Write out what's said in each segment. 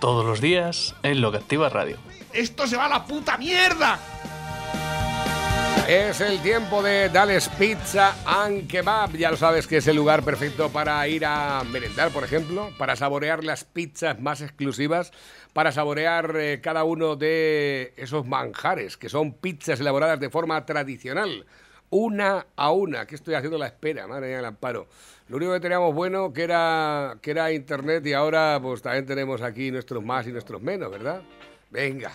Todos los días en Lo que Activa Radio. ¡Esto se va a la puta mierda! Es el tiempo de Dales Pizza and Kebab. Ya lo sabes que es el lugar perfecto para ir a merendar, por ejemplo, para saborear las pizzas más exclusivas, para saborear eh, cada uno de esos manjares, que son pizzas elaboradas de forma tradicional, una a una. Que estoy haciendo la espera, madre mía, el amparo. Lo único que teníamos bueno que era, que era internet y ahora pues también tenemos aquí nuestros más y nuestros menos, ¿verdad? Venga.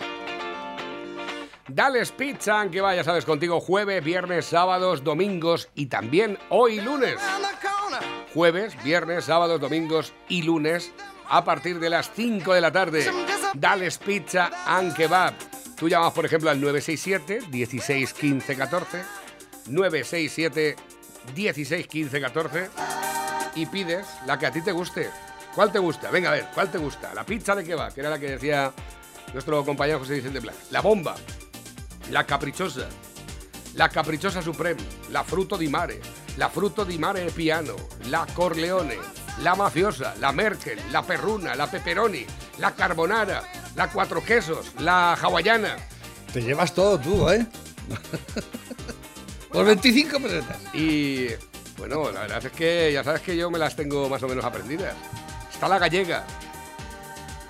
Dales Pizza, que vaya, sabes, contigo jueves, viernes, sábados, domingos y también hoy lunes. Jueves, viernes, sábados, domingos y lunes a partir de las 5 de la tarde. Dales Pizza and Kebab. Tú llamas, por ejemplo, al 967 16 15 14. 967 16 15 14 y pides la que a ti te guste. ¿Cuál te gusta? Venga, a ver, ¿cuál te gusta? La pizza de kebab, que era la que decía nuestro compañero José Vicente Blanc. La bomba, la caprichosa, la caprichosa supreme, la fruto di mare, la fruto di mare piano, la corleone, la mafiosa, la merkel, la perruna, la pepperoni, la carbonara, la cuatro quesos, la hawaiana. Te llevas todo tú, ¿eh? Por 25 pesetas. Y bueno, la verdad es que ya sabes que yo me las tengo más o menos aprendidas. Está la gallega.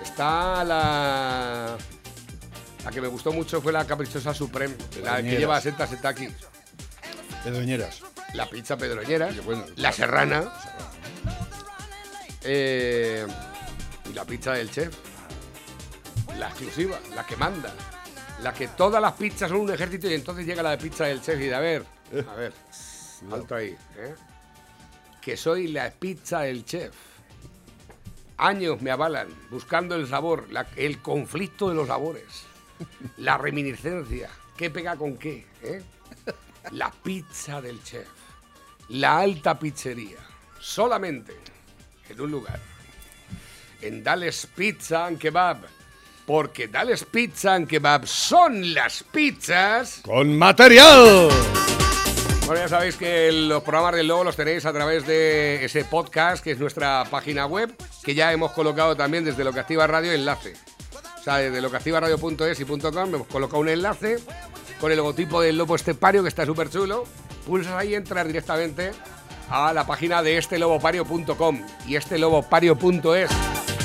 Está la. La que me gustó mucho fue la caprichosa Supreme, la que Pedroñeras. lleva seta setaki. Pedroñeras. La pizza pedroñera, Qué bueno. la serrana. eh, y la pizza del chef. La exclusiva, la que manda. La que todas las pizzas son un ejército y entonces llega la de pizza del chef y de a ver, a ver, alto ahí, ¿eh? Que soy la pizza del chef. Años me avalan buscando el sabor, la- el conflicto de los sabores, la reminiscencia, qué pega con qué, ¿eh? La pizza del chef, la alta pizzería, solamente en un lugar, en Dales Pizza and Kebab, porque Dales Pizza and Kebab son las pizzas ¡Con material! Bueno, ya sabéis que los programas del Lobo los tenéis a través de ese podcast, que es nuestra página web, que ya hemos colocado también desde Lo que Activa Radio enlace. O sea, desde locaactivaradio.es y .com hemos colocado un enlace con el logotipo del lobo estepario, que está súper chulo. Pulsas ahí y entras directamente a la página de estelobopario.com y estelobopario.es.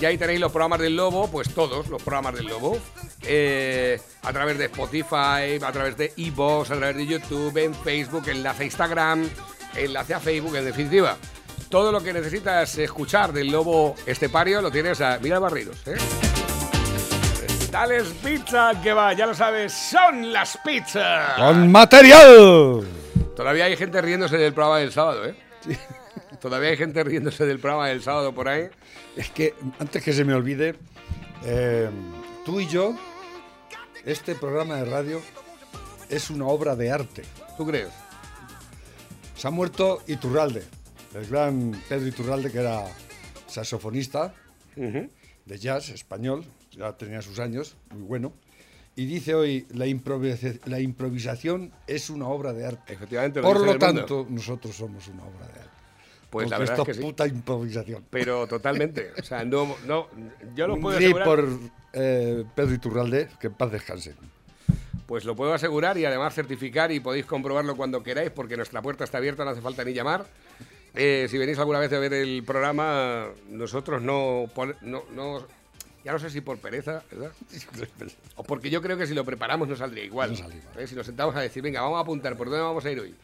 Y ahí tenéis los programas del Lobo, pues todos los programas del Lobo. eh, a través de Spotify, a través de iVoox, a través de YouTube, en Facebook, enlace a Instagram, enlace a Facebook, en definitiva. Todo lo que necesitas escuchar del Lobo Estepario lo tienes a... Mira Barridos, ¿eh? Dales pizza, que va, ya lo sabes, son las pizzas. ¡Con material! Todavía hay gente riéndose del programa del sábado, ¿eh? Todavía hay gente riéndose del programa del sábado por ahí. Es que, antes que se me olvide, eh, tú y yo, este programa de radio es una obra de arte. ¿Tú crees? Se ha muerto Iturralde, el gran Pedro Iturralde, que era saxofonista de jazz español, ya tenía sus años, muy bueno. Y dice hoy, la, la improvisación es una obra de arte. Efectivamente, lo Por dice lo tanto, nosotros somos una obra de arte. Pues la verdad es que sí. improvisación. Pero totalmente. O sea, no, no, yo lo puedo asegurar. por eh, Pedro Iturralde, que en paz descanse. Pues lo puedo asegurar y además certificar y podéis comprobarlo cuando queráis porque nuestra puerta está abierta, no hace falta ni llamar. Eh, si venís alguna vez a ver el programa, nosotros no, no, no- ya no sé si por pereza, ¿verdad? O porque yo creo que si lo preparamos no saldría igual. No sale igual. ¿Eh? Si nos sentamos a decir, venga, vamos a apuntar, ¿por dónde vamos a ir hoy?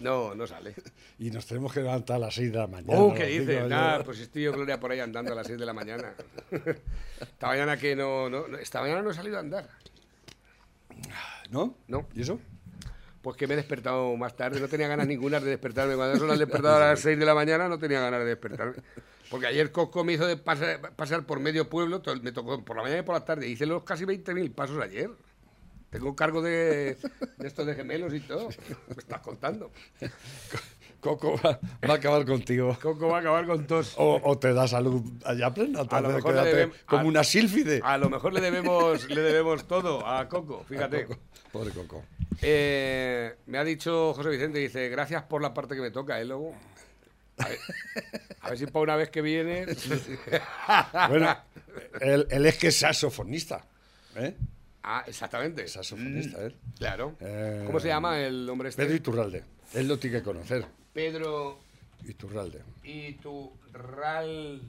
No, no sale. Y nos tenemos que levantar a las 6 de la mañana. Oh, ¿qué dices? Nada, pues estoy yo, Gloria, por ahí andando a las 6 de la mañana. esta mañana que no, no, esta mañana no he salido a andar. ¿No? No. ¿Y eso? Pues que me he despertado más tarde, no tenía ganas ninguna de despertarme. Cuando son las despertadas a las 6 de la mañana no tenía ganas de despertarme. Porque ayer Coco me hizo de pasar, pasar por medio pueblo, me tocó por la mañana y por la tarde. Hice los casi 20.000 pasos ayer. Tengo cargo de, de estos de gemelos y todo. Me estás contando. Coco va, va a acabar contigo. Coco va a acabar con tos. O, o te da salud allá plena. A lo mejor le debem- como a- una sílfide. A lo mejor le debemos, le debemos todo a Coco, fíjate. Coco. Pobre Coco. Eh, me ha dicho José Vicente, dice, gracias por la parte que me toca, ¿eh, luego? A ver, a ver si para una vez que viene... Bueno, él, él es que es saxofonista. ¿eh? Ah, exactamente. Saxofonista, ¿eh? Claro. Eh, ¿Cómo se llama el hombre este? Pedro Iturralde. Él lo tiene que conocer. Pedro Iturralde. Iturralde.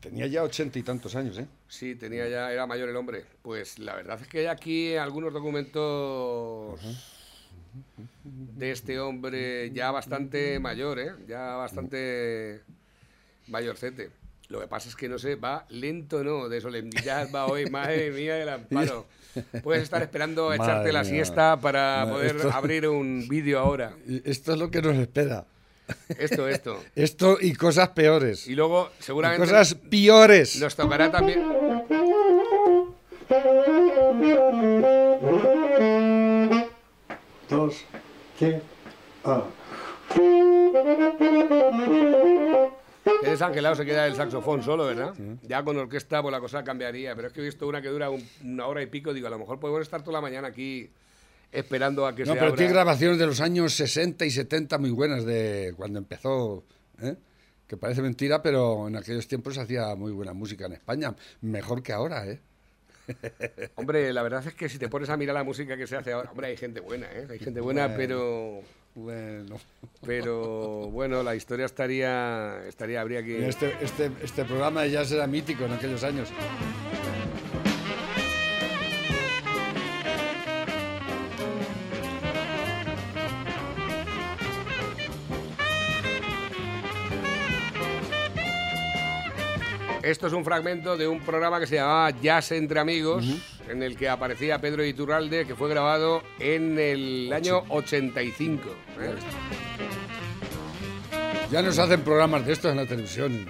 Tenía ya ochenta y tantos años, ¿eh? Sí, tenía ya, era mayor el hombre. Pues la verdad es que hay aquí algunos documentos de este hombre ya bastante mayor, ¿eh? Ya bastante mayorcete. Lo que pasa es que no sé, va lento, ¿no? De solemnidad va hoy, madre mía del amparo. Puedes estar esperando a echarte Madre la mía. siesta para No, poder esto- abrir un vídeo ahora. Y esto es lo que nos espera. Esto, esto. Esto y cosas peores. Y luego, Y seguramente, cosas peores. nos tocará también... Dos, ¿qué? Ah. Qué desangelado se queda el saxofón solo, ¿verdad? Ya con orquesta pues la cosa cambiaría, pero es que he visto una que dura un- una hora y pico, digo, a lo mejor podemos estar toda la mañana aquí esperando a que No, se pero abra. tiene grabaciones de los años 60 y 70 muy buenas de cuando empezó, ¿eh? que parece mentira, pero en aquellos tiempos se hacía muy buena música en España, mejor que ahora, ¿eh? Hombre, la verdad es que si te pones a mirar la música que se hace ahora, hombre, hay gente buena, ¿eh? Hay gente buena, Bueno. pero Bueno, pero bueno, la historia estaría estaría habría que este, este, este programa ya era mítico en aquellos años. Esto es un fragmento de un programa que se llamaba Jazz entre amigos, en el que aparecía Pedro Iturralde, que fue grabado en el año 85. ¿eh? Ya no se hacen programas de estos en la televisión.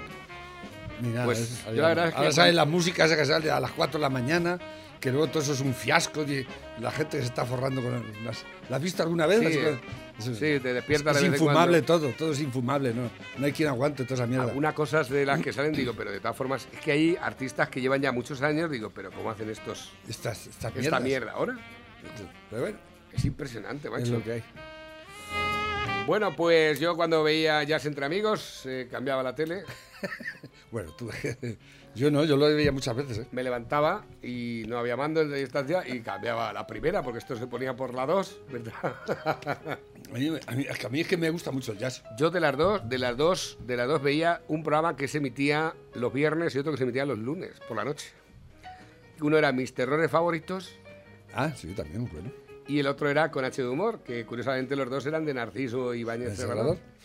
Ni nada. Pues, es- yo la verdad es que ahora cuando- sale la música esa que sale a las 4 de la mañana, que luego todo eso es un fiasco y la gente se está forrando con las... ¿La has visto alguna vez? Sí, sí, te despiertas Es, en infumable cuando. todo, todo es infumable, ¿no? No hay quien aguante toda esa mierda. Algunas cosas de las que salen, digo, pero de todas formas, es que hay artistas que llevan ya muchos años, digo, pero ¿cómo hacen estos, Esta, esta esta mierda. ahora? Pero bueno, Es impresionante, es macho. lo que hay. Bueno, pues yo cuando veía Jazz entre amigos, eh, cambiaba la tele, Bueno, tú... yo no, yo lo veía muchas veces, ¿eh? me levantaba y no había mando de distancia y cambiaba la primera, porque esto se ponía por la 2, ¿verdad? A mí, a mí- es que a mí es que me gusta mucho el jazz. Yo de las dos, de las dos, de las dos veía un programa que se emitía los viernes y otro que se emitía los lunes por la noche. Uno era Mis terrores favoritos Ah, sí, también, bueno. y el otro era con H de humor, que curiosamente los dos eran de Narciso Ibáñez El Serrador, Serrador.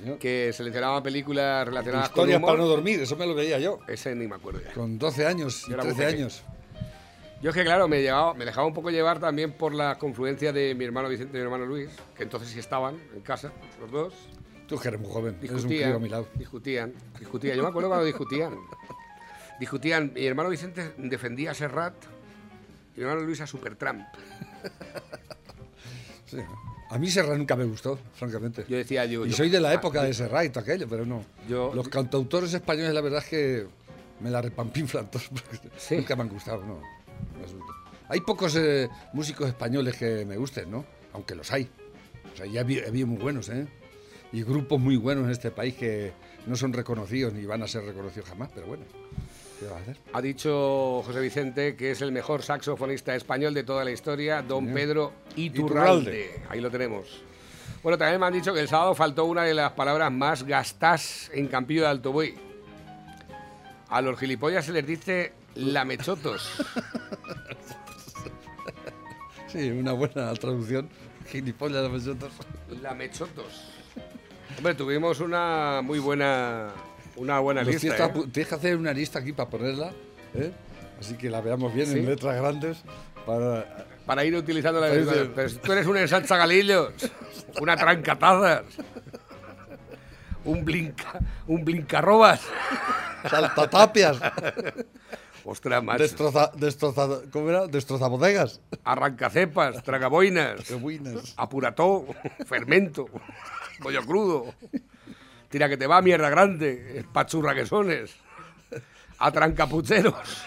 Señor. que seleccionaban películas relacionadas Historias con para no humor. dormir, eso me lo veía yo. Ese ni me acuerdo ya. Con 12 años y Yo era muy 13 pequeño. años. Yo es que, claro, me, llevaba, me dejaba un poco llevar también por la confluencia de mi hermano Vicente y mi hermano Luis, que entonces sí estaban en casa, los dos. Tú que eres muy joven, eres un crío a mi lado. discutían, discutían. Yo me acuerdo cuando discutían. Discutían, mi hermano Vicente defendía a Serrat y mi hermano Luis a Supertramp. Sí. A mí Serrat nunca me gustó, francamente. Yo decía, yo... y yo- soy de la ah, época de Serrat y todo aquello, pero no. Yo- Los cantautores españoles, la verdad es que me la repampinflan todos, porque Sí. nunca me han gustado, no. Hay pocos eh, músicos españoles que me gusten, ¿no? Aunque los hay. O sea, ya había, había muy buenos, ¿eh? Y grupos muy buenos en este país que no son reconocidos ni van a ser reconocidos jamás, pero bueno, Ha dicho José Vicente que es el mejor saxofonista español de toda la historia, don Pedro Iturralde. Iturralde. Ahí lo tenemos. Bueno, también me han dicho que el sábado faltó una de las palabras más gastadas en Campillo de Alto Buey. A los gilipollas se les dice lamechotos. Sí, una buena traducción. Gilipollas vosotros. Lamechotos. Hombre, tuvimos una muy buena una buena lista. tienes, ¿eh? que hacer una lista aquí para ponerla, ¿eh? Así que la veamos bien Sí. en letras grandes para... Para ir utilizando la. Pero si tú eres un ensalza galillos, una trancatazas. un blinca, un blincarrobas. Saltatapias. Ostras, macho. Destroza, destroza, ¿Cómo era? Destrozabodegas. Arrancacepas, tragaboinas, buenas. apurató, fermento, pollo crudo. Tira que te va, mierda grande, pachurra que sones. Atrancapucheros.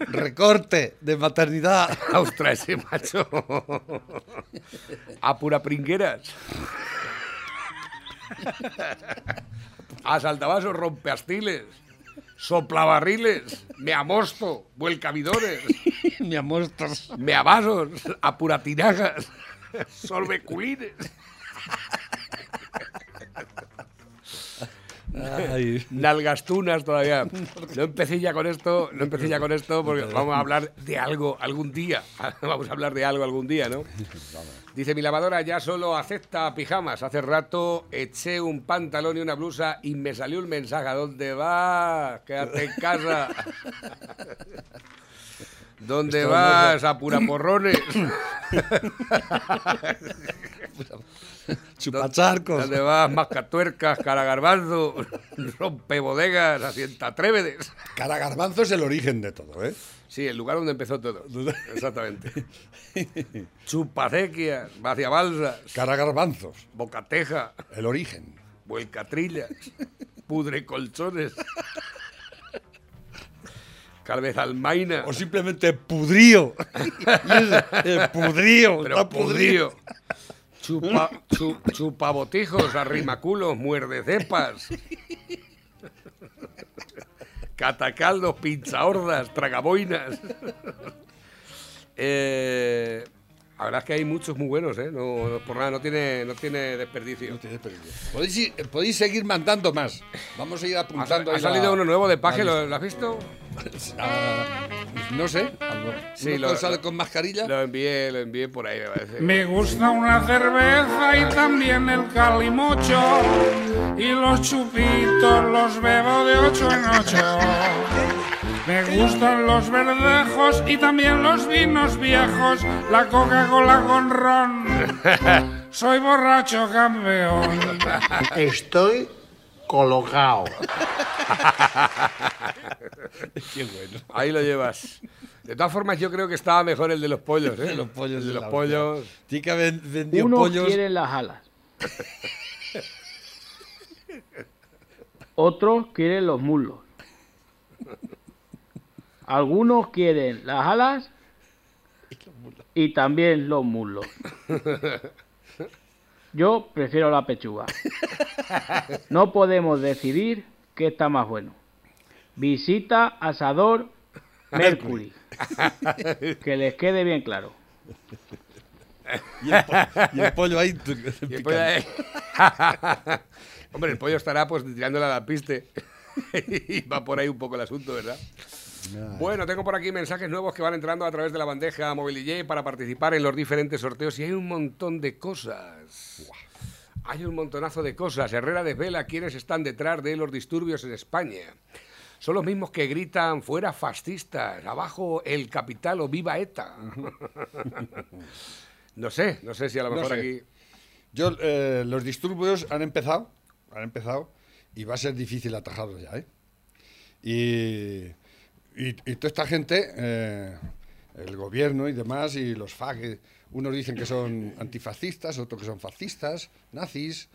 Recorte de maternidad. Ostras, ese macho. Apura pringueras. Asaltavasos, rompeastiles. Soplabarriles. Meamosto. Vuelcabidores. Mi amostras. Meavasos. Apuratinajas. Solveculines. Nalgastunas todavía. No empecé ya con esto, no empecé ya con esto porque vamos a hablar de algo algún día. Vamos a hablar de algo algún día, ¿no? Dice, mi lavadora ya solo acepta pijamas. Hace rato eché un pantalón y una blusa y me salió un mensaje. ¿A dónde vas? Quédate en casa. ¿Dónde Esto vas? A puraporrones. Chupacharcos. ¿Dónde vas? Mascatuercas, caragarbanzo, rompebodegas, asienta trévedes. Cara garbanzo es el origen de todo, ¿eh? Sí, el lugar donde empezó todo. Exactamente. Chupacequias, vacia balsas, Cara garbanzos. bocateja, El origen. vuelcatrillas, pudre colchones, calvezalmaina, O simplemente pudrío. Eh, pudrío. pero está podrido. Chupa, chu- chupabotijos, arrimaculos, muerde cepas. Catacaldos, pinchahordas, tragaboinas. Eh, la verdad es que hay muchos muy buenos, ¿eh? No, por nada, no tiene, no tiene desperdicio. Podéis, ir- podéis seguir mandando más. Vamos a ir apuntando. ha la- salido uno nuevo de Paje, ¿lo, lo has visto? Ah, no sé. algo- Sí, lo- lo- con mascarilla. Lo envié, lo envié por ahí, me parece. Me gusta una cerveza y también el calimocho. Y los chupitos los bebo de ocho en ocho. Me gustan los verdejos y también los vinos viejos. La Coca-Cola con ron. Soy borracho campeón. Estoy colocado. Qué bueno. Ahí lo llevas. De todas formas, yo creo que estaba mejor el de los pollos, ¿eh? Los pollos El de de los pollos. Sí que ha ven- vendido Unos pollos. quieren las alas. Otros quieren los muslos. Algunos quieren las alas y también los muslos. Yo prefiero la pechuga. No podemos decidir qué está más bueno. Visita Asador Mercury. Que les quede bien claro. Y el, po- y el pollo ahí. tu- Y el picando. pollo ahí- Hombre, el pollo estará pues tirándole a la piste. y va por ahí un poco el asunto, ¿verdad? Bueno, tengo por aquí mensajes nuevos que van entrando a través de la bandeja móvil DJ para participar en los diferentes sorteos y hay un montón de cosas. Hay un montonazo de cosas. Herrera desvela quiénes están detrás de los disturbios en España. Son los mismos que gritan fuera fascistas, abajo el capital o viva ETA. no sé, no sé si a lo No mejor sé. aquí... Yo, eh, los disturbios han empezado, han empezado, y va a ser difícil atajarlos ya, ¿eh? Y, y, y toda esta gente, eh, el gobierno y demás, y los FAG, unos dicen que son antifascistas, otros que son fascistas, nazis.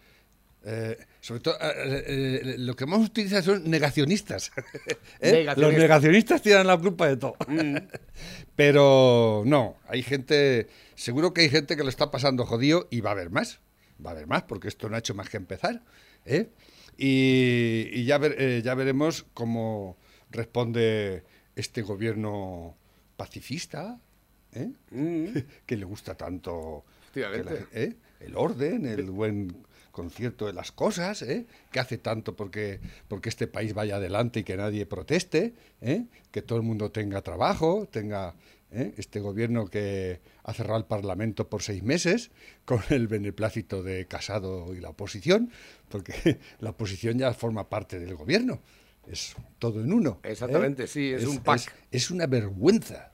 eh, sobre todo, eh, eh, lo que más utilizan son negacionistas. Los negacionistas tiran la culpa de todo. Pero no, hay gente, seguro que hay gente que lo está pasando jodido y va a haber más. Va a haber más, porque esto no ha hecho más que empezar. Y, y ya, ver- ya veremos cómo responde este gobierno pacifista, ¿eh? que le gusta tanto la-. ¿eh? el orden, el buen concierto de las cosas, ¿eh? que hace tanto porque, porque este país vaya adelante y que nadie proteste, que todo el mundo tenga trabajo, tenga este gobierno que ha cerrado el Parlamento por seis meses con el beneplácito de Casado y la oposición, porque la oposición ya forma parte del gobierno. Es todo en uno. Exactamente, sí, es un pack. Es, es una vergüenza.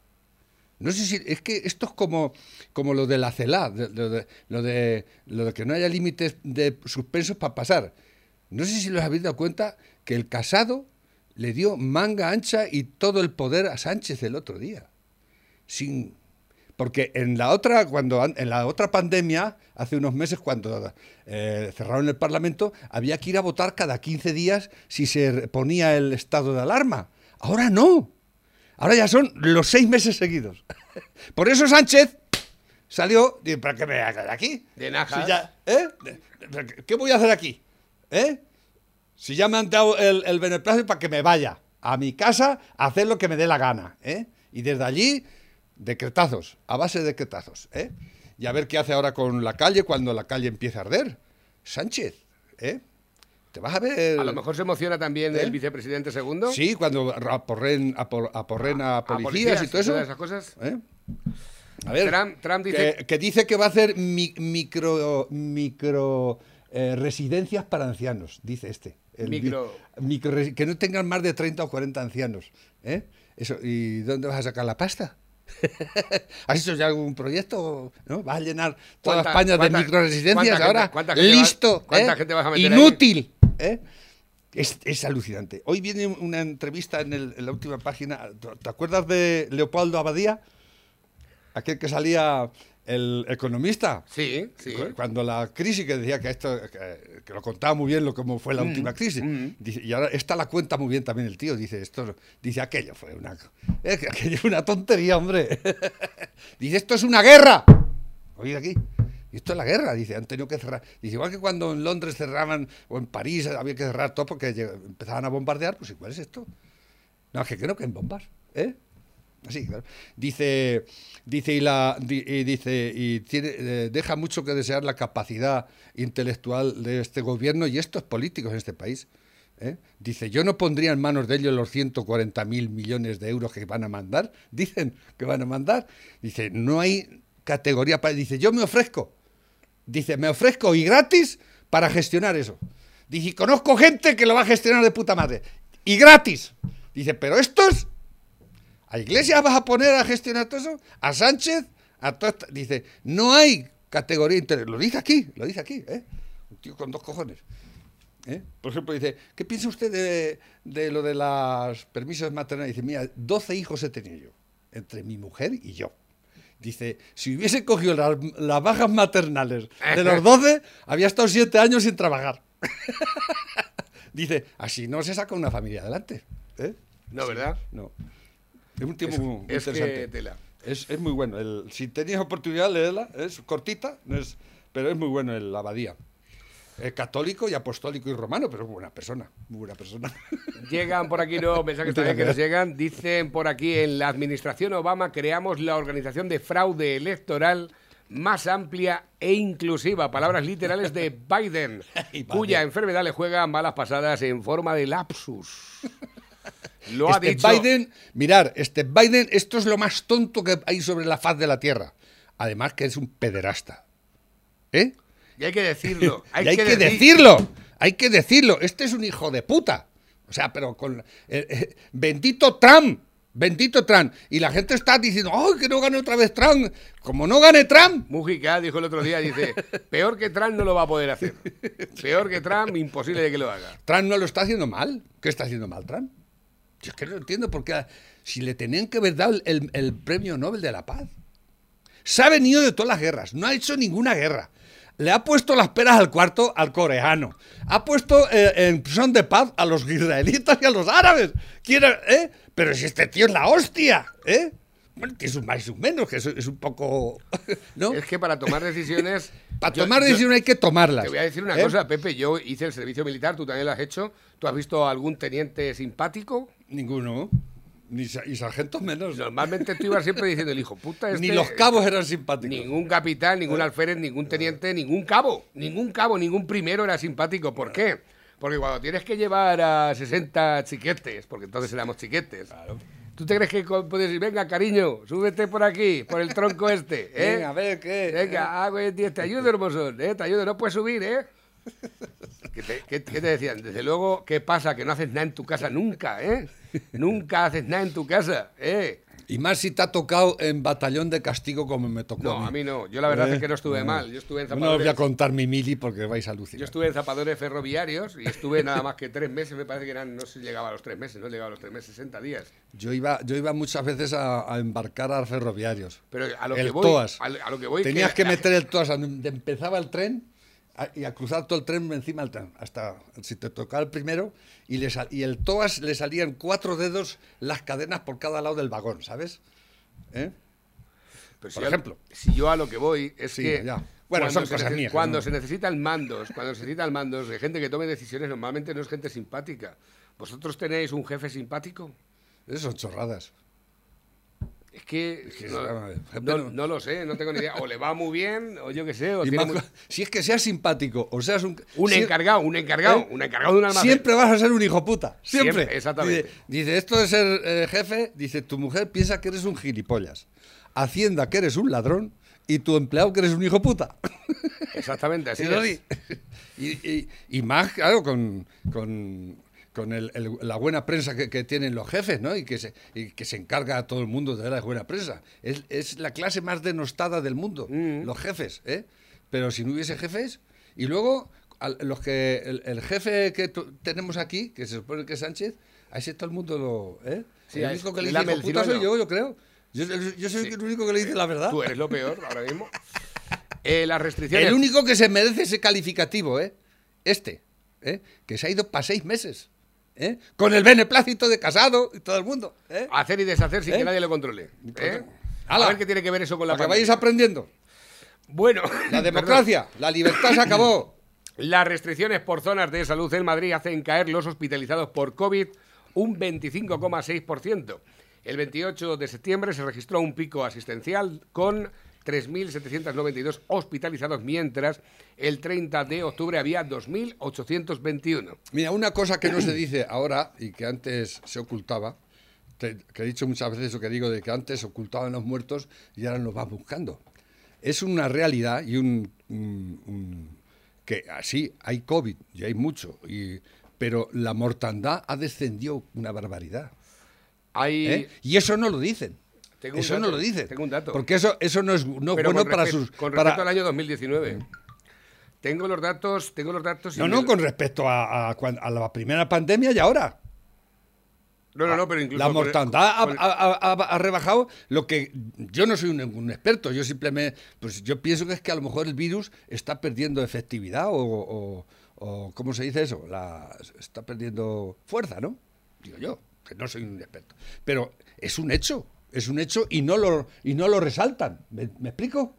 No sé si es que esto es como, como lo de la CELA, de- de, lo, de, lo de que no haya límites de suspensos para pasar. No sé si los habéis dado cuenta que el casado le dio manga ancha y todo el poder a Sánchez el otro día. Sin porque en la otra cuando an- en la otra pandemia hace unos meses cuando eh, cerraron el Parlamento había que ir a votar cada 15 días si se ponía el estado de alarma. Ahora no. Ahora ya son los seis meses seguidos. Por eso Sánchez salió y ¿para qué me voy a quedar aquí? De najas. Si ya- ¿eh? ¿Qué voy a hacer aquí? ¿Eh? Si ya me han dado el, el beneplácito para que me vaya a mi casa a hacer lo que me dé la gana. ¿eh? Y desde allí, decretazos, a base de decretazos. ¿eh? Y a ver qué hace ahora con la calle cuando la calle empiece a arder. Sánchez, ¿eh? Te vas a ver... A lo mejor se emociona también ¿Eh? el vicepresidente segundo. Sí, cuando aporren, apor- aporren a, policías, y todo eso. todas esas cosas. ¿eh? A ver, Trump- Trump dice- que, que dice que va a hacer mi- micro, micro eh, residencias para ancianos, dice este. El Micro- micro que no tengan más de 30 o 40 ancianos. ¿eh? Eso, ¿Y dónde vas a sacar la pasta? ¿Has hecho ya algún proyecto? ¿no? ¿Vas a llenar toda ¿Cuánta- España de microresidencias ahora? cuánta gente Listo. cuánta ¿eh? gente vas a meter ahí? ¿Eh? Es, es alucinante. Hoy viene una entrevista en, el- en la última página. ¿Te acuerdas de Leopoldo Abadía? Aquel que salía el economista. Sí, sí. Cu- Cuando la crisis que decía que esto que, que lo contaba muy bien lo cómo fue la Mm, última crisis dice, y ahora esta la cuenta muy bien también el tío dice esto dice aquello fue una que aquello fue una tontería hombre dice esto es una guerra oíd aquí y esto es la guerra dice han tenido que cerrar dice igual que cuando en Londres cerraban o en París había que cerrar todo porque empezaban a bombardear pues igual es esto no es que creo que en bombas ¿eh? Así, claro. Dice, dice y la y dice y eh, deja mucho que desear la capacidad intelectual de este gobierno y estos políticos en este país. ¿eh? Dice, yo no pondría en manos de ellos los 140 mil millones de euros que van a mandar. Dicen que van a mandar. Dice, no hay categoría para. Dice, yo me ofrezco. Dice, me ofrezco y gratis para gestionar eso. Dice, conozco gente que lo va a gestionar de puta madre. Y gratis. Dice, pero estos ¿A Iglesias vas a poner a gestionar todo eso? ¿A Sánchez? A? Dice, no hay categoría inter... Lo dice aquí, lo dice aquí, ¿eh? Un tío con dos cojones. ¿eh? Por ejemplo, dice, ¿qué piensa usted de, de lo de los permisos maternales? Dice, mira, 12 hijos he tenido yo, entre mi mujer y yo. Dice, si hubiese cogido las, las bajas maternales de los 12, había estado 7 años sin trabajar. Dice, así no se saca una familia adelante. ¿eh? No, ¿verdad? No. Es un tiempo Es- muy es que interesante. tela. Es, es muy bueno. El- si tenéis oportunidad, leedla. Es cortita, no es, pero es muy bueno el Abadía. Es católico y apostólico y romano, pero es buena persona. Muy buena persona. Llegan por aquí nuevos mensajes también que nos llegan. Dicen por aquí, en la administración Obama creamos la organización de fraude electoral más amplia e inclusiva. Palabras literales de Biden, cuya enfermedad le juega malas pasadas en forma de lapsus. Lo ha este dicho. Biden, mirar, este Biden, esto es lo más tonto que hay sobre la faz de la tierra. Además que es un pederasta. ¿Eh? Y hay que decirlo. Hay, que, que, decir- decirlo, hay que decirlo. Este es un hijo de puta. O sea, pero con... eh, eh, bendito Trump, bendito Trump. Y la gente está diciendo, ¡ay, que no gane otra vez Trump! Como no gane Trump, Mujica dijo el otro día, dice, peor que Trump no lo va a poder hacer. Peor que Trump, imposible de que lo haga. Trump no lo está haciendo mal. ¿Qué está haciendo mal Trump? Yo es que no entiendo por qué... Si le tenían que haber dado el, el premio Nobel de la Paz. Se ha venido de todas las guerras, no ha hecho ninguna guerra. Le ha puesto las peras al cuarto al coreano. Ha puesto eh, en son de paz a los israelitas y a los árabes. Quiere, ¿eh? Pero si este tío es la hostia, ¿eh? Bueno, tiene sus más y sus menos, que es, es un poco... ¿No? Es que para tomar decisiones... Para yo- tomar yo- decisiones hay que tomarlas. Te voy a decir una ¿eh? cosa, Pepe. Yo hice el servicio militar, tú también lo has hecho. ¿Tú has visto algún teniente simpático? Ninguno. Ni sa- y sargentos menos. Normalmente tú ibas siempre diciendo, el hijo puta este... Ni los cabos eran simpáticos. Ningún capitán, ningún alférez, ningún teniente, ningún cabo. Ningún cabo, ningún primero era simpático. ¿Por qué? Porque cuando tienes que llevar a 60 chiquetes, porque entonces éramos chiquetes, ¿tú te crees que puedes decir, venga, cariño, súbete por aquí, por el tronco este? ¿eh? Venga, a ver, ¿qué? Venga, hago el 10, te ayudo, hermosón, ¿eh? Te ayudo, no puedes subir, ¿eh? ¿Qué te, qué- qué te decían? Desde luego, ¿qué pasa? Que no haces nada en tu casa nunca, ¿eh? Nunca haces nada en tu casa, ¿eh? Y más si te ha tocado en batallón de castigo como me tocó. No, a mí no. Yo la verdad es que no estuve mal. Yo estuve en No os voy a zapadores. contar mi mili porque vais a alucinar. Yo estuve en zapadores ferroviarios y estuve nada más que tres meses, me parece que eran, no se llegaba a los tres meses, no llegaba a los tres meses, 60 días. Yo iba, yo iba muchas veces a, a embarcar a ferroviarios. Pero a lo el que voy, TOAS. a, a lo que voy Tenías que, la- meter el TOAS empezaba el tren a- y a cruzar todo el tren encima del tren. Hasta si te tocaba el primero y, le sal- y el TOAS le salían cuatro dedos las cadenas por cada lado del vagón, ¿sabes? ¿Eh? Pero por yo- ejemplo. si yo a lo que voy es Sí, que. ya. Bueno, son se cosas mías, Cuando ¿no? se necesitan mandos, cuando se necesitan mandos de gente que tome decisiones, normalmente no es gente simpática. ¿Vosotros tenéis un jefe simpático? Esas son chorradas. Es que. no, es- jefe no- no- no lo sé, no tengo ni idea. O le va muy bien, o yo qué sé. O tiene muy- si es que seas simpático o seas un... Un si- encargado, un encargado, ¿Eh? un encargado de un almacén. Siempre vas a ser un hijo puta. Siempre. Siempre, exactamente. Dice, dice, esto de ser eh, jefe, dice, tu mujer piensa que eres un gilipollas. Hacienda que eres un ladrón y tu empleado que eres un hijo puta. Exactamente, así Sí, es. Y, y- y más, claro, con, con, con el- el- la buena prensa que, que tienen los jefes, ¿no? Y que, se, y que se encarga a todo el mundo de dar la buena prensa. Es, es la clase más denostada del mundo, Mm. los jefes, ¿eh? Pero si no hubiese jefes, y luego al- los que el, el jefe que tenemos aquí, que se supone que es Sánchez, a ese todo el mundo lo... ¿eh? Sí, el único que le dice puta soy yo, yo creo. Yo, yo soy el único que le dice la verdad. Tú eres lo peor ahora mismo. Eh, las restricciones. El único que se merece ese calificativo, ¿eh? Este, ¿eh? Que se ha ido para seis meses, ¿eh? Con el beneplácito de casado y todo el mundo, ¿eh? Hacer y deshacer sin ¿Eh? que nadie lo controle. ¿eh? A ver qué tiene que ver eso con la Para que vayáis aprendiendo. Bueno, La perdón. democracia, la libertad se acabó. Las restricciones por zonas de salud en Madrid hacen caer los hospitalizados por COVID un 25,6%. El 28 de septiembre se registró un pico asistencial con 3.792 hospitalizados, mientras el 30 de octubre había 2.821. Mira, una cosa que no se dice ahora y que antes se ocultaba, que he dicho muchas veces eso que digo de que antes ocultaban los muertos y ahora los vas buscando. Es una realidad y un, un- un- que así hay COVID y hay mucho, y, pero la mortandad ha descendido una barbaridad. Hay, ¿eh? Y eso no lo dicen. Tengo eso no lo dicen. tengo un dato. Porque eso, eso no es, no bueno para sus... Con para- respecto al año 2019. Tengo los datos, tengo los datos. y no, no, con respecto a, a la primera pandemia y ahora. No, no, no, pero incluso La mortandad ha, con- ha- ha- ha rebajado lo que yo no soy un, un experto, yo simplemente, pues yo pienso que es que a lo mejor el virus está perdiendo efectividad o, o- o, ¿cómo se dice eso? La, está perdiendo fuerza, ¿no? Digo yo, que no soy un experto. Pero es un hecho, es un hecho y no lo, y no lo resaltan. ¿Me, me explico?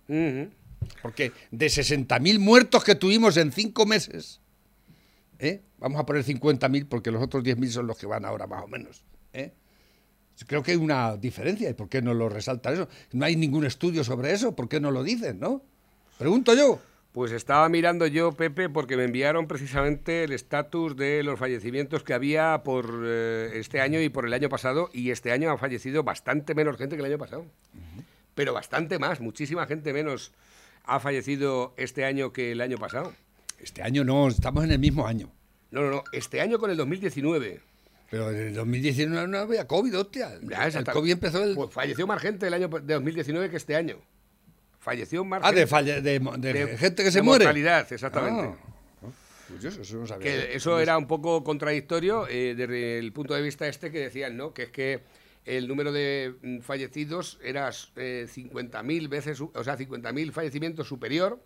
Porque de 60.000 muertos que tuvimos en cinco meses, ¿eh? vamos a poner 50.000 porque los otros 10.000 son los que van ahora más o menos. ¿eh? Creo que hay una diferencia. ¿Y por qué no lo resaltan eso? No hay ningún estudio sobre eso. ¿Por qué no lo dicen? ¿no? Pregunto yo. Pues estaba mirando yo, Pepe, porque me enviaron precisamente el estatus de los fallecimientos que había por eh, este año y por el año pasado, y este año ha fallecido bastante menos gente que el año pasado. Pero bastante más, muchísima gente menos ha fallecido este año que el año pasado. Este año no, estamos en el mismo año. No, no, no, este año con el 2019. Pero en el 2019 no había COVID, hostia. Ya, el COVID empezó el... Pues falleció más gente el año de 2019 que este año. Falleció más ah, de, gente. falle- de, de de- gente que se de muere. mortalidad, exactamente. Ah. Pues yo eso no sabía. Que eso era un poco contradictorio eh, desde el punto de vista este que decían, ¿no? Que es que el número de mm, fallecidos era eh, 50.000 veces, o sea, 50.000 fallecimientos superior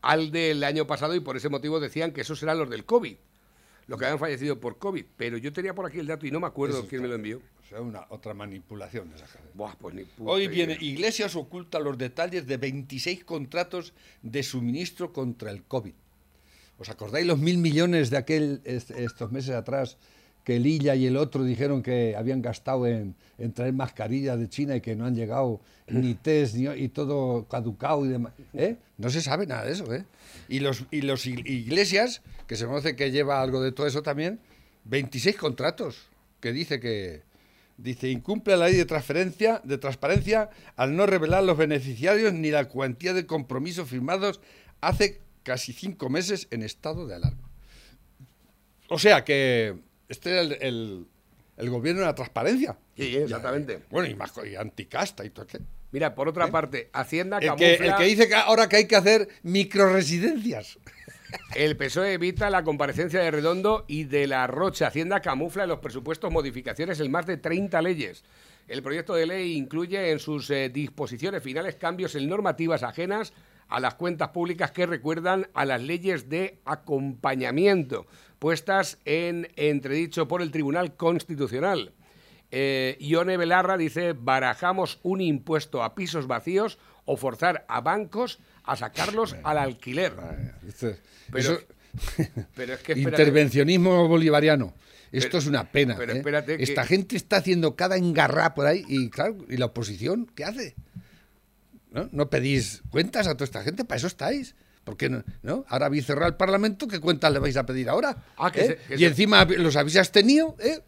al del año pasado y por ese motivo decían que esos eran los del COVID, los que habían fallecido por COVID. Pero yo tenía por aquí el dato y no me acuerdo Eso quién me lo envió. O sea, una otra manipulación de. Buah, pues ni puta Hoy idea. viene, Iglesias oculta los detalles de 26 contratos de suministro contra el COVID. ¿Os acordáis los mil millones de aquel est- estos meses atrás que el Illa y el otro dijeron que habían gastado en, en traer mascarillas de China y que no han llegado ni test ni, y todo caducado y demás? ¿eh? No se sabe nada de eso. ¿eh? Y los, y los Iglesias, que se conoce que lleva algo de todo eso también, 26 contratos que dice que, Dice, incumple la ley de transferencia, de transparencia al no revelar los beneficiarios ni la cuantía de compromisos firmados hace casi cinco meses en estado de alarma. O sea que este era el, el- el gobierno de la transparencia. Sí, exactamente. Bueno, y, más, y anticasta y todo. ¿qué? Mira, por otra parte, Hacienda El que, camufla... el que dice que ahora que hay que hacer microresidencias. El PSOE evita la comparecencia de Redondo y de la Rocha. Hacienda camufla en los presupuestos modificaciones en más de 30 leyes. El proyecto de ley incluye en sus eh, disposiciones finales cambios en normativas ajenas a las cuentas públicas que recuerdan a las leyes de acompañamiento puestas en entredicho por el Tribunal Constitucional. Eh, Ione Belarra dice, barajamos un impuesto a pisos vacíos o forzar a bancos a sacarlos al alquiler. Esto- Pero- eso- Pero es que espérate. Intervencionismo bolivariano. Esto Pero- es una pena. pero ¿eh? que- Esta gente está haciendo cada engarrá por ahí y claro, ¿y la oposición qué hace? ¿No? ¿No pedís cuentas a toda esta gente? Para eso estáis. ¿Por qué no? ¿no? Ahora habéis cerrado el Parlamento, ¿qué cuentas le vais a pedir ahora? Ah, que ¿Eh? se- que y se- encima los habéis abstenido, ¿eh?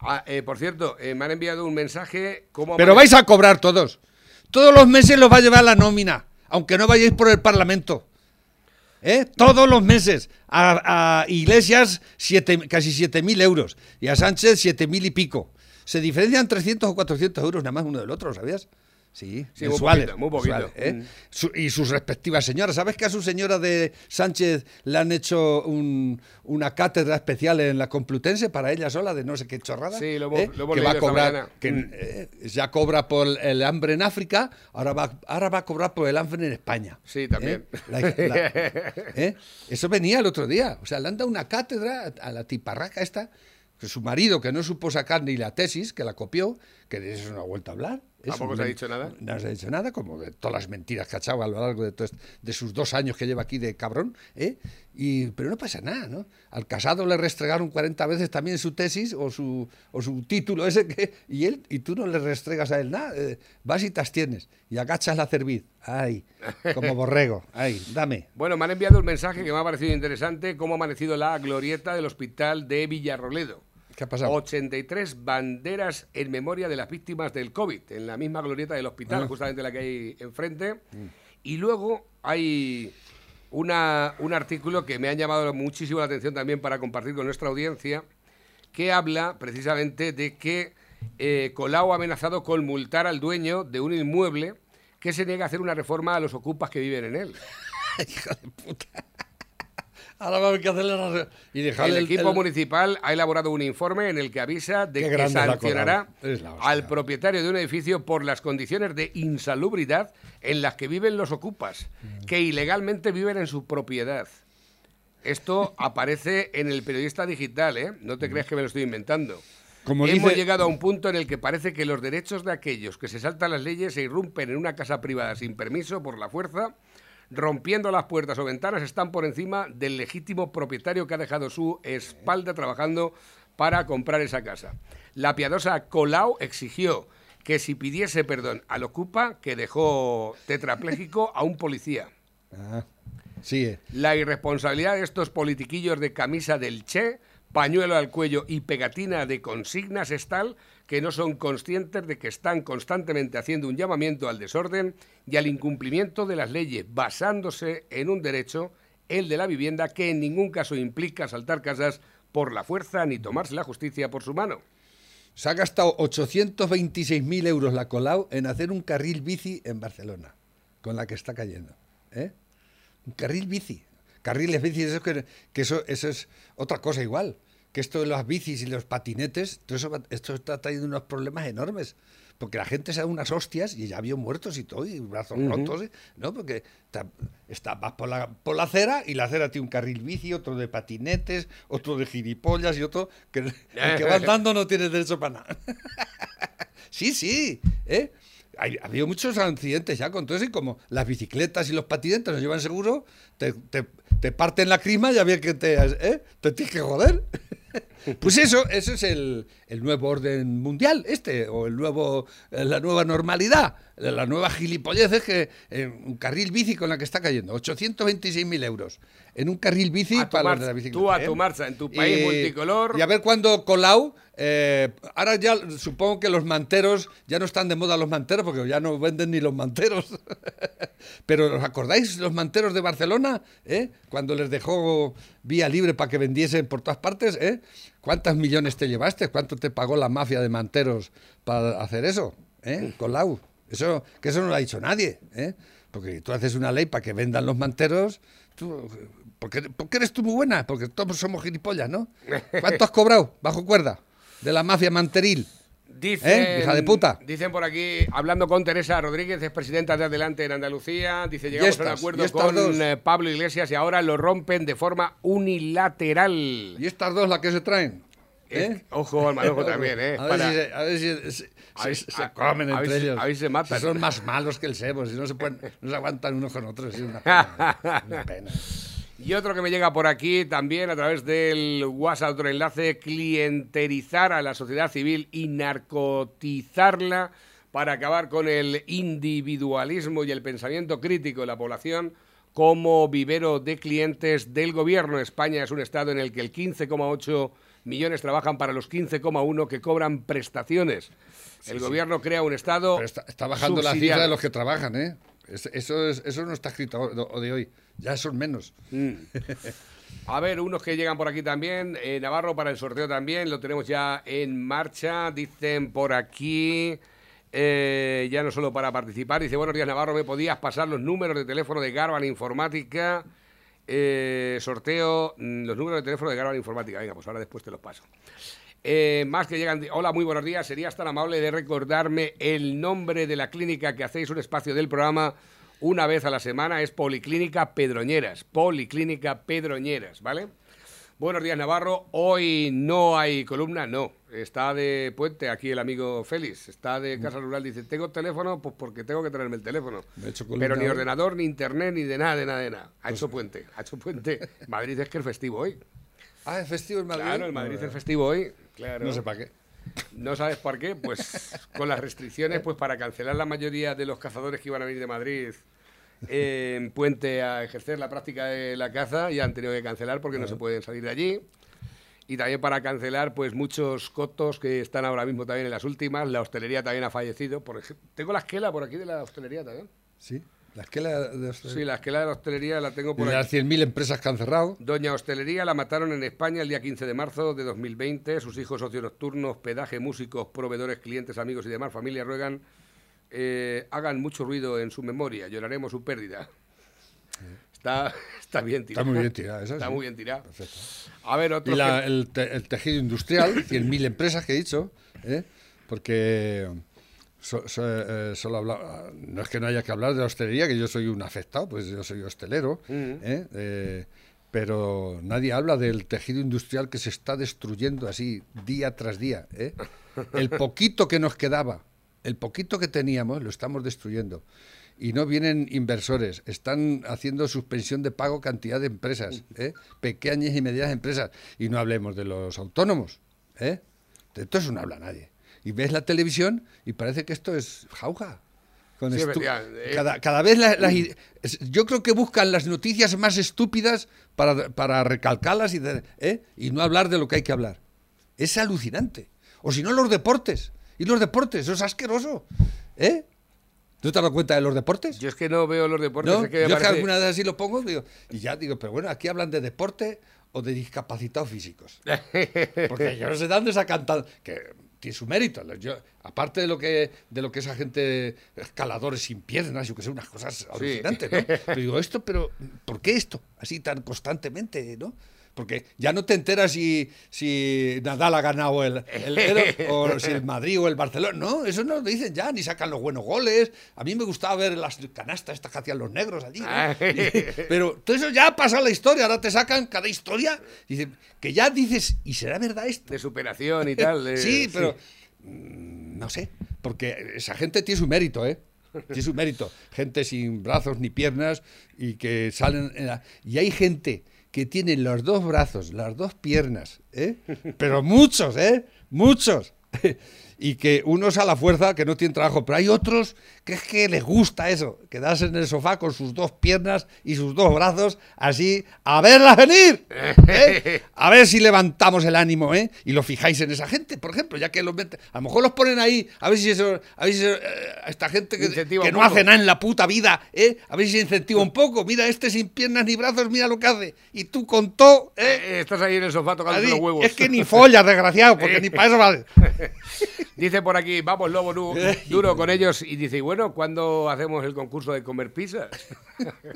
Ah, eh, por cierto, eh, me han enviado un mensaje. ¿cómo Pero vais a cobrar todos. Todos los meses los va a llevar la nómina, aunque no vayáis por el Parlamento. ¿Eh? Todos los meses. A, a Iglesias siete- casi 7.000 euros y a Sánchez 7.000 y pico. Se diferencian 300 o 400 euros nada más uno del otro, ¿sabías? Sí, Sí, muy mensuales, poquito, muy poquito. ¿eh? Mm. Su- y sus respectivas señoras. ¿Sabes que a su señora de Sánchez le han hecho un- una cátedra especial en la Complutense para ella sola de no sé qué chorrada? Sí, lo ¿eh? lo que va a cobrar, que, Mm. eh, ya cobra por el hambre en África, ahora va, ahora va a cobrar por el hambre en España. Sí, también. ¿Eh? La- la- ¿eh? Eso venía el otro día. O sea, le han dado una cátedra a la tiparraca esta, que su marido, que no supo sacar ni la tesis, que la copió, que de eso no ha vuelto a hablar. ¿Tampoco se ha dicho nada? No se ha dicho nada, como de todas las mentiras que ha echado a lo largo de, todo este- de sus dos años que lleva aquí de cabrón. ¿eh? Y, pero no pasa nada, ¿no? Al casado le restregaron 40 veces también su tesis o su, o su título ese que... Y él y tú no le restregas a él nada. eh, vas y te abstienes y agachas la cerviz. Ay, como borrego. Ay, dame. Bueno, me han enviado un mensaje que me ha parecido interesante. ¿Cómo ha amanecido la glorieta del hospital de Villarroledo? ¿Qué ha pasado? 83 banderas en memoria de las víctimas del COVID, en la misma glorieta del hospital, Ah. justamente la que hay enfrente. Y luego hay una- un artículo que me ha llamado muchísimo la atención también para compartir con nuestra audiencia, que habla precisamente de que eh, Colau ha amenazado con multar al dueño de un inmueble que se niega a hacer una reforma a los ocupas que viven en él. Hijo de puta. Ahora va a haber que hacerle la... Y dejarle el equipo el- municipal ha elaborado un informe en el que avisa de Qué que sancionará al propietario de un edificio por las condiciones de insalubridad en las que viven los ocupas, Mm. que ilegalmente viven en su propiedad. Esto aparece en el periodista digital, ¿eh? No te creas que me lo estoy inventando. Como Hemos dice- llegado a un punto en el que parece que los derechos de aquellos que se saltan las leyes e irrumpen en una casa privada sin permiso por la fuerza, rompiendo las puertas o ventanas, están por encima del legítimo propietario que ha dejado su espalda trabajando para comprar esa casa. La piadosa Colau exigió que si pidiese perdón al ocupa que dejó tetrapléjico a un policía. Ah, sigue. La irresponsabilidad de estos politiquillos de camisa del Che, pañuelo al cuello y pegatina de consignas es tal que no son conscientes de que están constantemente haciendo un llamamiento al desorden y al incumplimiento de las leyes, basándose en un derecho, el de la vivienda, que en ningún caso implica saltar casas por la fuerza ni tomarse la justicia por su mano. Se ha gastado 826.000 euros la Colau en hacer un carril bici en Barcelona, con la que está cayendo. ¿eh? Un carril bici. Carriles bici, eso, que, que eso, eso es otra cosa igual. Que esto de las bicis y los patinetes, todo eso, esto está trayendo unos problemas enormes. Porque la gente se da unas hostias y ya vio muertos y todo, y brazos rotos, ¿eh? ¿no? Porque está, está- vas por la, por la acera y la acera tiene un carril bici, otro de patinetes, otro de gilipollas y otro que el que va andando no tiene derecho para nada. Sí, sí, ¿eh? Ha habido muchos accidentes ya con todo eso y como las bicicletas y los patinetes no llevan seguro, te, te- te parten la crisma y ya ves que te, ¿eh? te tienes que joder. Pues eso, eso es el, el nuevo orden mundial, este, o el nuevo, eh, la nueva normalidad, la nueva gilipollez es que eh, un carril bici con la que está cayendo, 826.000 euros en un carril bici A para los marcha, de la bicicleta. tú a ¿eh? tu marcha, en tu país multicolor. Y a ver cuándo Colau, eh, ahora ya supongo que los manteros, ya no están de moda los manteros porque ya no venden ni los manteros. Pero ¿os acordáis los manteros de Barcelona? ¿Eh? Cuando les dejó vía libre para que vendiesen por todas partes, ¿eh? ¿Cuántos millones te llevaste? ¿Cuánto te pagó la mafia de manteros para hacer eso? ¿Eh? Con Lau. Eso, que eso no lo ha dicho nadie, ¿eh? Porque tú haces una ley para que vendan los manteros. Tú, porque, porque eres tú muy buena, porque todos somos gilipollas, ¿no? ¿Cuánto has cobrado bajo cuerda de la mafia manteril? Dicen, ¿Eh? Hija de puta. Dicen por aquí, hablando con Teresa Rodríguez, es presidenta de Adelante en Andalucía, dice, llegamos a un estas, acuerdo estas con dos. eh, Pablo Iglesias y ahora lo rompen de forma unilateral. ¿Y estas dos las que se traen? ¿Eh? Ojo al manojo también, ¿eh? A ver, Para- si, se- a ver si- si- A ver- se, se a- comen ver entre ellos. a ver si se matan. Si son más malos que el sebo, si no se, pueden, no se aguantan unos con otros. Es una pena. una pena. Y otro que me llega por aquí también a través del WhatsApp, otro enlace, clienterizar a la sociedad civil y narcotizarla para acabar con el individualismo y el pensamiento crítico de la población como vivero de clientes del gobierno. España es un estado en el que el 15,8 millones trabajan para los 15,1 que cobran prestaciones. el gobierno crea un estado Pero está, está bajando la subsidiado. cifra de los que trabajan, ¿eh? Es- eso, es- eso no está escrito de hoy. Ya son menos. A ver, unos que llegan por aquí también. eh, Navarro para el sorteo también, lo tenemos ya en marcha. Dicen por aquí, eh, ya no solo para participar, dice, buenos días Navarro, ¿me podías pasar los números de teléfono de Garban Informática? Eh, sorteo, mm, los números de teléfono de Garban Informática. Venga, pues ahora después te los paso. Eh, más que llegan, hola, muy buenos días. ¿Serías tan amable de recordarme el nombre de la clínica que hacéis un espacio del programa una vez a la semana? Es Policlínica Pedroñeras. Policlínica Pedroñeras, ¿vale? Buenos días, Navarro. Hoy no hay columna, no. Está de puente aquí el amigo Félix. Está de Casa Rural. Dice, tengo teléfono, pues porque tengo que traerme el teléfono. He hecho Pero ni ordenador, ni internet, ni de nada, de nada, de nada. Ha hecho puente, ha hecho puente. Madrid es que es festivo hoy. Ah, es festivo en Madrid. Claro, el Madrid es festivo hoy. Claro. No sé para qué. ¿No sabes por qué? Pues con las restricciones, pues para cancelar la mayoría de los cazadores que iban a venir de Madrid eh, en Puente a ejercer la práctica de la caza, ya han tenido que cancelar porque no se pueden salir de allí. Y también para cancelar, pues muchos cotos que están ahora mismo también en las últimas. La hostelería también ha fallecido. Por ejemplo, tengo la esquela por aquí de la hostelería también. Sí. La esquela de, Sí, la esquela de la hostelería la tengo y por las 100.000 empresas que han cerrado. Doña Hostelería la mataron en España el día 15 de marzo de 2020. Sus hijos socios nocturnos, pedaje, músicos, proveedores, clientes, amigos y demás familia ruegan eh, hagan mucho ruido en su memoria. Lloraremos su pérdida. Está, está bien tirada. Está muy bien tirada, esa Está sí. muy bien tirada. Perfecto. A ver, Y otro. la- que- el, te- el tejido industrial, 100.000 empresas que he dicho, ¿eh? porque so- so- eh, solo habla- no es que no haya que hablar de la hostelería, que yo soy un afectado, pues yo soy hostelero, ¿eh? Eh, pero nadie habla del tejido industrial que se está destruyendo así día tras día. ¿eh? El poquito que nos quedaba, el poquito que teníamos, lo estamos destruyendo. Y no vienen inversores, están haciendo suspensión de pago cantidad de empresas, ¿eh? pequeñas y medianas empresas. Y no hablemos de los autónomos. ¿eh? De esto eso no habla nadie. Y ves la televisión y parece que esto es jauja. Con Sí, eh. cada, cada vez la- las es- yo creo que buscan las noticias más estúpidas para, para recalcarlas y, de- ¿eh? y no hablar de lo que hay que hablar. Es alucinante. O si no, los deportes. Y los deportes, eso es asqueroso. ¿Eh? ¿No te has dado cuenta de los deportes? Yo es que no veo los deportes. ¿No? es que me Yo es que parece- alguna vez así lo pongo digo, y ya digo, pero bueno, aquí hablan de deporte o de discapacitados físicos. Porque yo no sé de dónde sacan tan... que tiene su mérito. Yo, aparte de lo que de lo que esa gente, escaladores sin piernas, yo que sé, unas cosas alucinantes, ¿no? Pero digo, esto, pero ¿por qué esto? Así tan constantemente, ¿no? Porque ya no te enteras si, si Nadal ha ganado el, el o si el Madrid o el Barcelona. No, eso no lo dicen ya, ni sacan los buenos goles. A mí me gustaba ver las canastas estas que hacían los negros allí. ¿no? Pero todo eso ya ha pasado la historia, ahora te sacan cada historia. Dicen, que ya dices, ¿y será verdad esto? de superación y tal. de- sí, pero mm, no sé, porque esa gente tiene su mérito, ¿eh? Tiene su mérito. Gente sin brazos ni piernas y que salen... en la- Y hay gente que tiene los dos brazos, las dos piernas, ¿eh? Pero muchos, ¿eh? Muchos. Y que unos a la fuerza que no tienen trabajo, pero hay otros que es que les gusta eso, quedarse en el sofá con sus dos piernas y sus dos brazos así, a verla venir, ¿eh? a ver si levantamos el ánimo, ¿eh? Y lo fijáis en esa gente, por ejemplo, ya que los meten, a lo mejor los ponen ahí, a ver si eso, a ver si eso, eh, esta gente que, no hace nada en la puta vida, ¿eh? A ver si incentiva un poco, mira este sin piernas ni brazos, mira lo que hace, y tú con todo, ¿eh? Eh, Estás ahí en el sofá tocando los huevos. es que ni follas, desgraciado, porque ni para eso vale. Dice por aquí, vamos, lobo du- duro con ellos. Y dice, y bueno, ¿cuándo hacemos el concurso de comer pizzas?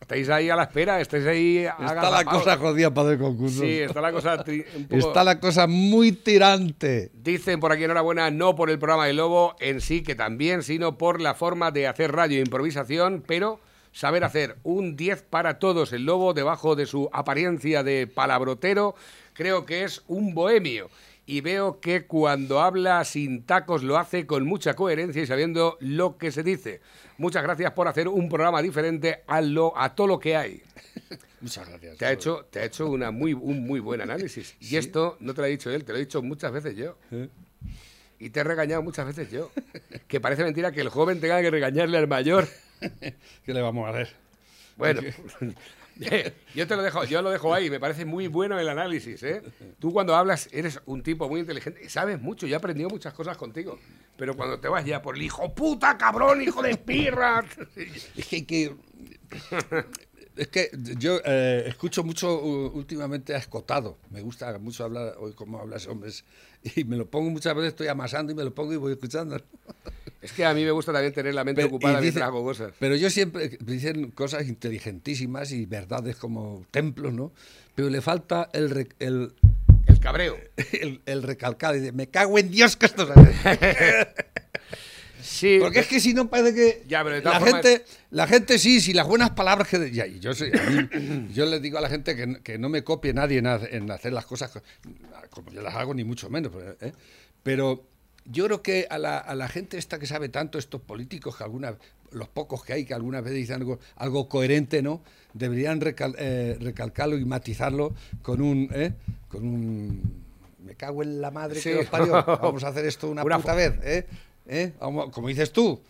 estáis ahí a la espera, estáis ahí. Está la cosa jodida para el concurso. Sí, está la cosa. tri- un poco- Está la cosa muy tirante. Dicen por aquí enhorabuena, no por el programa de Lobo en sí, que también, sino por la forma de hacer radio e improvisación, pero saber hacer un 10 para todos. El Lobo, debajo de su apariencia de palabrotero, creo que es un bohemio. Y veo que cuando habla sin tacos lo hace con mucha coherencia y sabiendo lo que se dice. Muchas gracias por hacer un programa diferente a, lo, a todo lo que hay. Muchas gracias. Te ha hecho, te ha hecho una muy, un muy buen análisis. Y esto no te lo ha dicho él, te lo he dicho muchas veces yo. Y te he regañado muchas veces yo. Que parece mentira que el joven tenga que regañarle al mayor. ¿Qué le vamos a hacer? Bueno, yo te lo dejo, yo lo dejo ahí. Me parece muy bueno el análisis, ¿eh? Tú cuando hablas eres un tipo muy inteligente sabes mucho. Yo he aprendido muchas cosas contigo. Pero cuando te vas ya por el hijo puta, cabrón, hijo de pirra. Es que que. Es que yo eh, escucho mucho últimamente a Escotado. Me gusta mucho hablar hoy como hablas hombres. Y me lo pongo muchas veces, estoy amasando y me lo pongo y voy escuchando. Es que a mí me gusta también tener la mente Pero- ocupada y dice- mientras hago cosas. Pero yo siempre dicen cosas inteligentísimas y verdades como templos, ¿no? Pero le falta el, el, El cabreo. el, el recalcado. Dice, me cago en Dios que esto se Sí. Porque es que si no parece que Ya, pero de la formas- gente, la gente sí, si las buenas palabras que ya, y yo sé, mí- yo les digo a la gente que, no- que no me copie nadie en, en hacer las cosas co- como yo las hago ni mucho menos, ¿eh? pero yo creo que a la, a la gente esta que sabe tanto estos políticos que algunas los pocos que hay que algunas veces dicen algo algo coherente, ¿no? Deberían recal- eh, recalcarlo y matizarlo con un ¿eh? con un me cago en la madre Sí. que los parió. Vamos a hacer esto una, Una puta vez, ¿eh? ¿Eh? Vamos, como dices tú,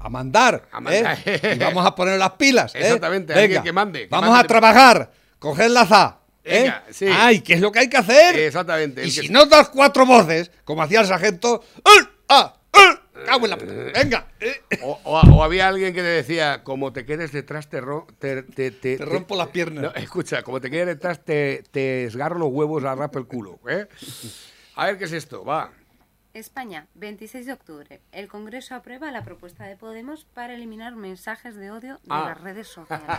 a mandar, A mandar. ¿eh? Y vamos a poner las pilas, ¿eh? Exactamente, Venga, que mande, que vamos mande a trabajar, coger la za, ¿eh? Venga, sí. Ay, ¿qué es lo que hay que hacer? Exactamente, Y que- si no das cuatro voces, como hacía el sargento, ¡ul! ¡ah! ¡ul! ¡Cago en la puta! Venga, ¿eh? O, o- o había alguien que te decía, como te quedes detrás, te, ro- te, te, te- Te rompo las piernas. No, escucha, como te quedes detrás, te, te esgarro los huevos, la el culo. ¿eh? A ver qué es esto, va. España, 26 de octubre. El Congreso aprueba la propuesta de Podemos para eliminar mensajes de odio de Ah. las redes sociales.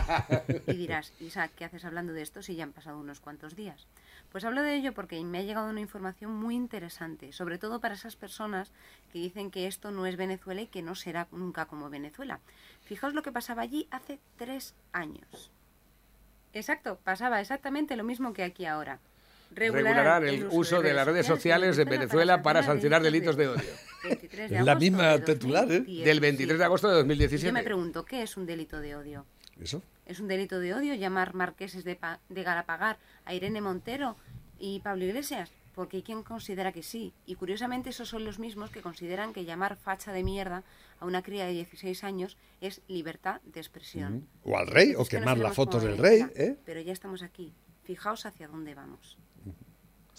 Y dirás, Isa, ¿qué haces hablando de esto si ya han pasado unos cuantos días? Pues hablo de ello porque me ha llegado una información muy interesante, sobre todo para esas personas que dicen que esto no es Venezuela y que no será nunca como Venezuela. Fijaos lo que pasaba allí hace tres años. Exacto, pasaba exactamente lo mismo que aquí ahora. Regularán el uso de las redes sociales en Venezuela para sancionar delitos de odio. 23 de Es la agosto misma de titular, ¿eh? 2017. Del 23 de agosto de Yo me 2017. pregunto, ¿qué es un delito de odio? Eso. ¿Es un delito de odio llamar marqueses de, Pa- de Galapagar a Irene Montero y Pablo Iglesias? Porque hay quien considera que sí. Y curiosamente esos son los mismos que consideran que llamar facha de mierda a una cría de 16 años es libertad de expresión. O al rey, o Es que quemar las fotos del rey, ¿eh? Pero ya estamos aquí. Fijaos hacia dónde vamos.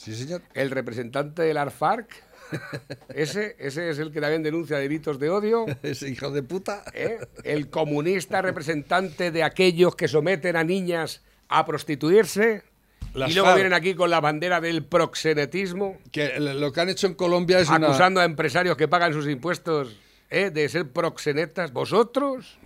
Sí, señor. El representante del ARFARC, ese, ese es el que también denuncia delitos de odio. Ese hijo de puta. ¿eh? El comunista representante de aquellos que someten a niñas a prostituirse. Las y luego FARC. vienen aquí con la bandera del proxenetismo, Que lo que han hecho en Colombia es una... acusando a empresarios que pagan sus impuestos ¿eh? de ser proxenetas. ¿Vosotros?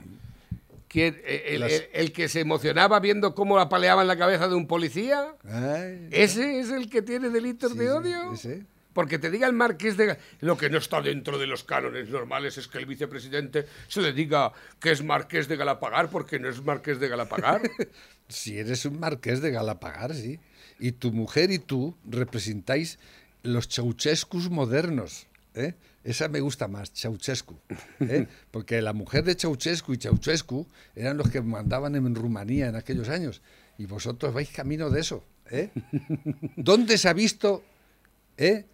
¿Quién- eh, el, Las- el- el que se emocionaba viendo cómo apaleaban la cabeza de un policía? Ay, ¿Ese es el que tiene delitos sí, de odio? ese. Porque te diga el marqués de... Lo que no está dentro de los cánones normales es que el vicepresidente se le diga que es marqués de Galapagar porque no es marqués de Galapagar. Si eres un marqués de Galapagar, sí. Y tu mujer y tú representáis los Ceausescus modernos. ¿eh? Esa me gusta más, Ceausescu. ¿eh? Porque la mujer de Ceausescu y Ceausescu eran los que mandaban en Rumanía en aquellos años. Y vosotros vais camino de eso. ¿eh? ¿Dónde se ha visto eh,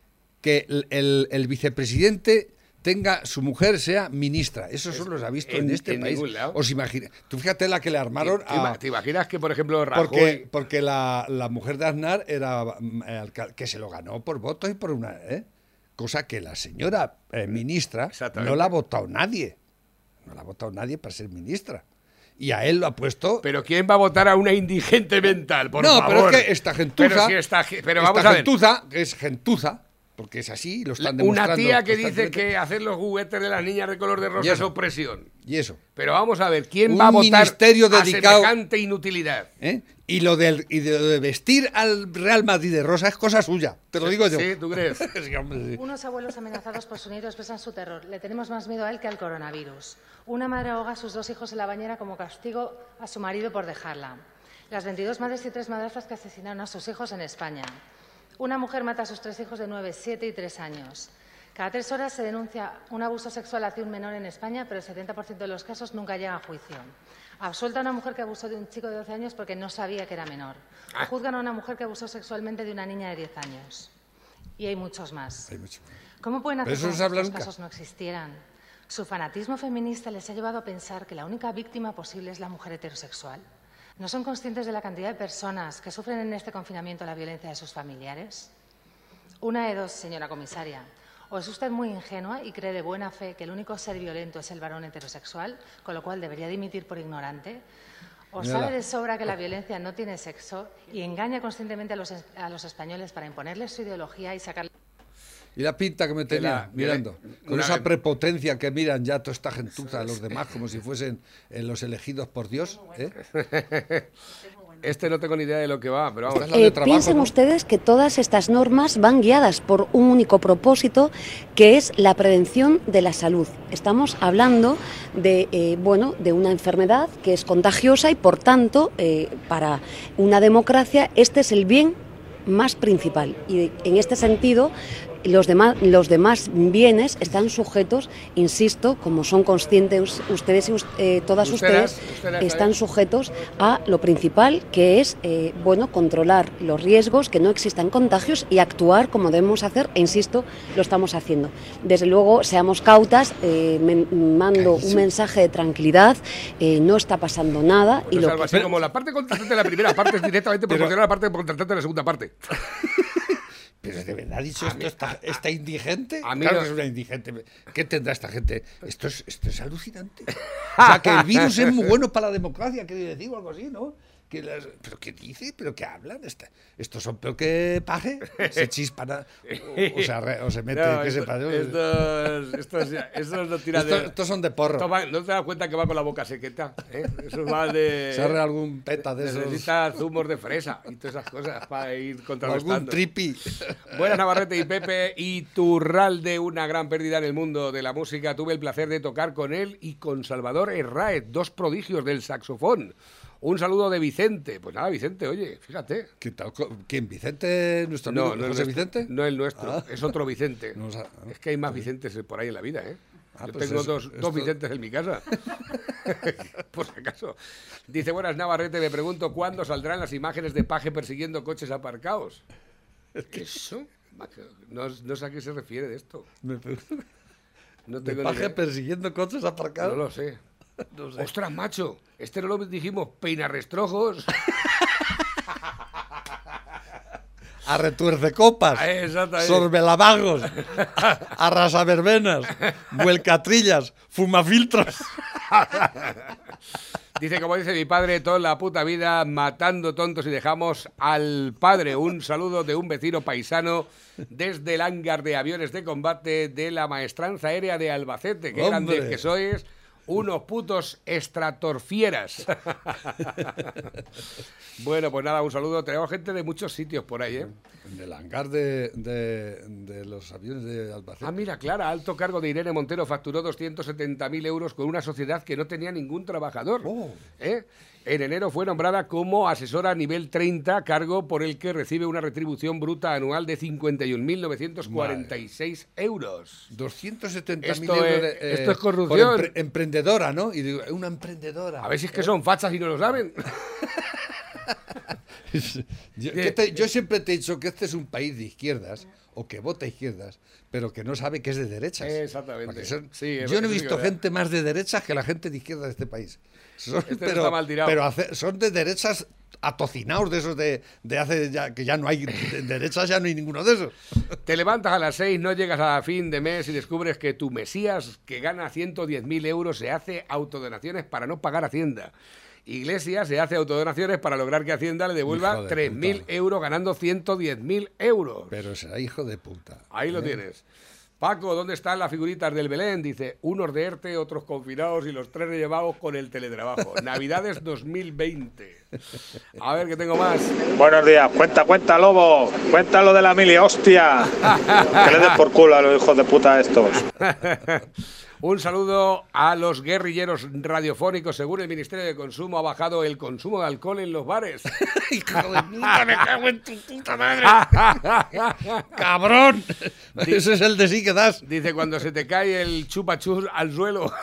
que el, el- el vicepresidente tenga su mujer sea ministra. Eso solo se ha visto en, en- este en país. Os imagináis. Tú fíjate la que le armaron ¿Te, ima- a. te imaginas que, por ejemplo, Rajoy... Porque, porque la, la mujer de Aznar era mm, eh, que se lo ganó por votos y por una. Cosa que la señora eh, ministra no la ha votado nadie. No la ha votado nadie para ser ministra. Y a él lo ha puesto. Pero ¿quién va a votar a una indigente mental, por no, favor? pero es que esta gentuza. Pero, si esta a ver. gentuza, que es gentuza, porque es así, lo están Una demostrando. tía que dice que hacer los juguetes de las niñas de color de rosa es opresión. Y eso. Pero vamos a ver, ¿quién Un va a votar ministerio a dedicado- semejante inutilidad? ¿eh? Y lo del, y de, lo de vestir al Real Madrid de rosa es cosa suya. Te lo digo yo. Sí, ¿tú crees? Sí, hombre, sí. Unos abuelos amenazados por su nieto expresan su terror. Le tenemos más miedo a él que al coronavirus. Una madre ahoga a sus dos hijos en la bañera como castigo a su marido por dejarla. Las 22 madres y tres madrastras que asesinaron a sus hijos en España. Una mujer mata a sus tres hijos de 9, 7 y 3 años. Cada tres horas se denuncia un abuso sexual hacia un menor en España, pero el 70% de los casos nunca llega a juicio. Absuelta a una mujer que abusó de un chico de 12 años porque no sabía que era menor. O juzgan a una mujer que abusó sexualmente de una niña de 10 años. Y hay muchos más. Hay mucho. ¿Cómo pueden hacer habla estos casos no existieran? Su fanatismo feminista les ha llevado a pensar que la única víctima posible es la mujer heterosexual. ¿No son conscientes de la cantidad de personas que sufren en este confinamiento la violencia de sus familiares? Una de dos, señora comisaria. O es usted muy ingenua y cree de buena fe que el único ser violento es el varón heterosexual, con lo cual debería dimitir por ignorante. O sabe de sobra que la violencia no tiene sexo y engaña conscientemente a los, es- a los españoles para imponerles su ideología y sacar Y la pinta que me tenía la- mirando. Con una- esa prepotencia que miran ya toda esta gentuza a los demás como si fuesen eh, los elegidos por Dios. ¿eh? Este no tengo ni idea de lo que va, pero vamos. es la de Eh, trabajo, piensen ¿no? ustedes que todas estas normas van guiadas por un único propósito, que es la prevención de la salud. Estamos hablando de, eh, bueno, de una enfermedad que es contagiosa y, por tanto, eh, para una democracia este es el bien más principal. Y en este sentido, los demás, los demás bienes están sujetos, insisto, como son conscientes ustedes y eh, todas Ustedes, ustedes, ustedes, están sujetos a lo principal, que es eh, bueno controlar los riesgos, que no existan contagios y actuar como debemos hacer. E insisto, lo estamos haciendo. Desde luego, seamos cautas. eh, me- mando un mensaje de tranquilidad. eh, no está pasando nada y lo algo que- así como la parte contratante de la primera parte es directamente proporcional a la parte contratante de la segunda parte. Pero de verdad ha dicho esto esta, esta indigente. a mí claro no- que es una indigente. ¿Qué tendrá esta gente? Esto es, esto es alucinante. O sea, que el virus es muy bueno para la democracia, quiere decir, o algo así, ¿no? Que las- ¿Pero qué dice? ¿Pero qué hablan? Esta- estos son peor que paje. Se chispan a- o, o se arre- o se mete, No, qué esto- yo. estos, estos, estos no tiran Esto- de... estos son de porro. Esto va- ¿No te das cuenta que va con la boca sequeta? ¿eh? Eso va de... Se algún peta de esos. Necesita zumos de fresa y todas esas cosas para ir o algún contrarrestando. tripi. Buenas Navarrete y Pepe y Turralde, una gran pérdida en el mundo de la música. Tuve el placer de tocar con él y con Salvador Herráez, dos prodigios del saxofón. Un saludo de Vicente. Pues nada, Vicente, oye, fíjate. ¿Qué tal? ¿Quién? ¿Vicente? ¿Nuestro amigo No, no el José nuestro, Vicente? No el nuestro, Ah. es otro Vicente. No, o sea, es que hay más Vicentes por ahí en la vida, ¿eh? Ah, Yo pues tengo es- dos, Vicentes en mi casa. por si acaso. Dice, buenas Navarrete, me pregunto cuándo saldrán las imágenes de Paje persiguiendo coches aparcados. ¿Qué eso? No, no sé a qué se refiere de esto. Me No ¿De tengo ni paje idea. persiguiendo coches aparcados? No lo sé. No sé. Ostras, macho, este no lo dijimos, peinarrestrojos. A retuerce copas. Exactamente. Sorbelavagos. Arrasaverbenas. Vuelcatrillas. Fumafiltros. Dice, como dice mi padre, toda la puta vida matando tontos y dejamos al padre. Un saludo de un vecino paisano desde el hangar de aviones de combate de la maestranza aérea de Albacete. Qué grandes que sois. Unos putos estratorfieras. bueno, pues nada, un saludo. Tenemos gente de muchos sitios por ahí, ¿eh? En el hangar de, de- de los aviones de Albacete. Ah, mira, Clara, alto cargo de Irene Montero facturó 270.000 euros con una sociedad que no tenía ningún trabajador. Oh. ¿eh? En enero fue nombrada como asesora a nivel 30, cargo por el que recibe una retribución bruta anual de 51.946 euros. 270.000 Esto euros. es- de, eh, esto es corrupción. empre- emprendedora, ¿no? Y digo, una emprendedora. A ver si es que son fachas y no lo saben. yo, que te- yo siempre te he dicho que este es un país de izquierdas o que vota izquierdas, pero que no sabe que es de derechas. Exactamente. Son- Sí, yo no he visto gente más de derechas que la gente de izquierda de este país. Son- Este no pero está mal tirado. pero hace- son de derechas atocinados de esos de, de hace ya que ya no hay de derechas ya no hay ninguno de esos. Te levantas a las 6, no llegas a fin de mes y descubres que tu Mesías, que gana 110.000 euros, se hace autodonaciones para no pagar Hacienda. Iglesia se hace autodonaciones para lograr que Hacienda le devuelva de 3.000 puta. euros ganando 110.000 euros. Pero será hijo de puta. Ahí lo ¿eh? tienes. Paco, ¿dónde están las figuritas del Belén? Dice, unos de ERTE, otros confinados y los tres rellevados con el teletrabajo. Navidades 2020. A ver, que tengo más. Buenos días, cuenta, cuenta, lobo. Cuéntalo de la mili, hostia. Que le den por culo a los hijos de puta estos. Un saludo a los guerrilleros radiofónicos. Según el Ministerio de Consumo, ha bajado el consumo de alcohol en los bares. ¡Hijo de puta, me cago en tu puta madre! ¡Cabrón! Ese es el de sí que das. Dice, cuando se te cae el chupachus al suelo.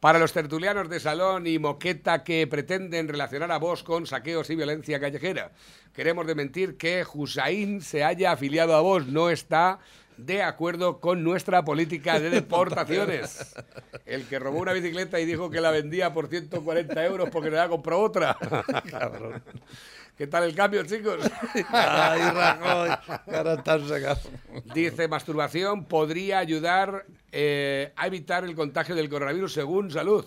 Para los tertulianos de salón y moqueta que pretenden relacionar a vos con saqueos y violencia callejera, queremos desmentir que Hussein se haya afiliado a vos. No está de acuerdo con nuestra política de deportaciones. El que robó una bicicleta y dijo que la vendía por 140 euros porque le había comprado otra. Cabrón. ¿Qué tal el cambio, chicos? Ay, Rajoy, sacados. Dice, masturbación podría ayudar eh, a evitar el contagio del coronavirus según salud.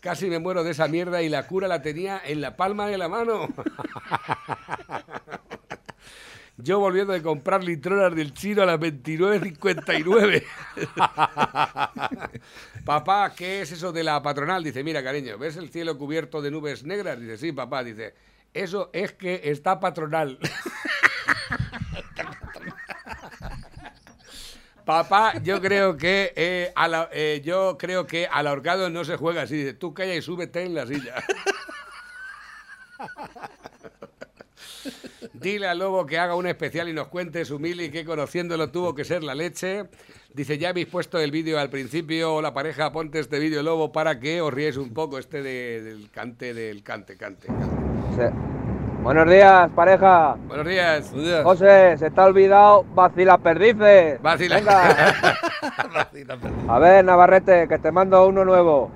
Casi me muero de esa mierda y la cura la tenía en la palma de la mano. Yo volviendo de comprar litronas del chino a las 29.59. papá, ¿qué es eso de la patronal? Dice, mira, cariño, ¿ves el cielo cubierto de nubes negras? Dice, sí, papá. Dice, eso es que está patronal. Papá, yo creo que eh, a la- eh, yo creo que al ahorcado no se juega así. Dice, Tú calla y súbete en la silla. Dile al lobo que haga un especial y nos cuente su mili que conociéndolo tuvo que ser la leche. Dice, ya habéis puesto el vídeo al principio, la pareja, ponte este vídeo lobo para que os ríes un poco este de- del cante, del cante, cante. Buenos días, pareja. Buenos días. José, se te ha olvidado vacila perdices. Vacila. Venga. A ver, Navarrete, que te mando uno nuevo.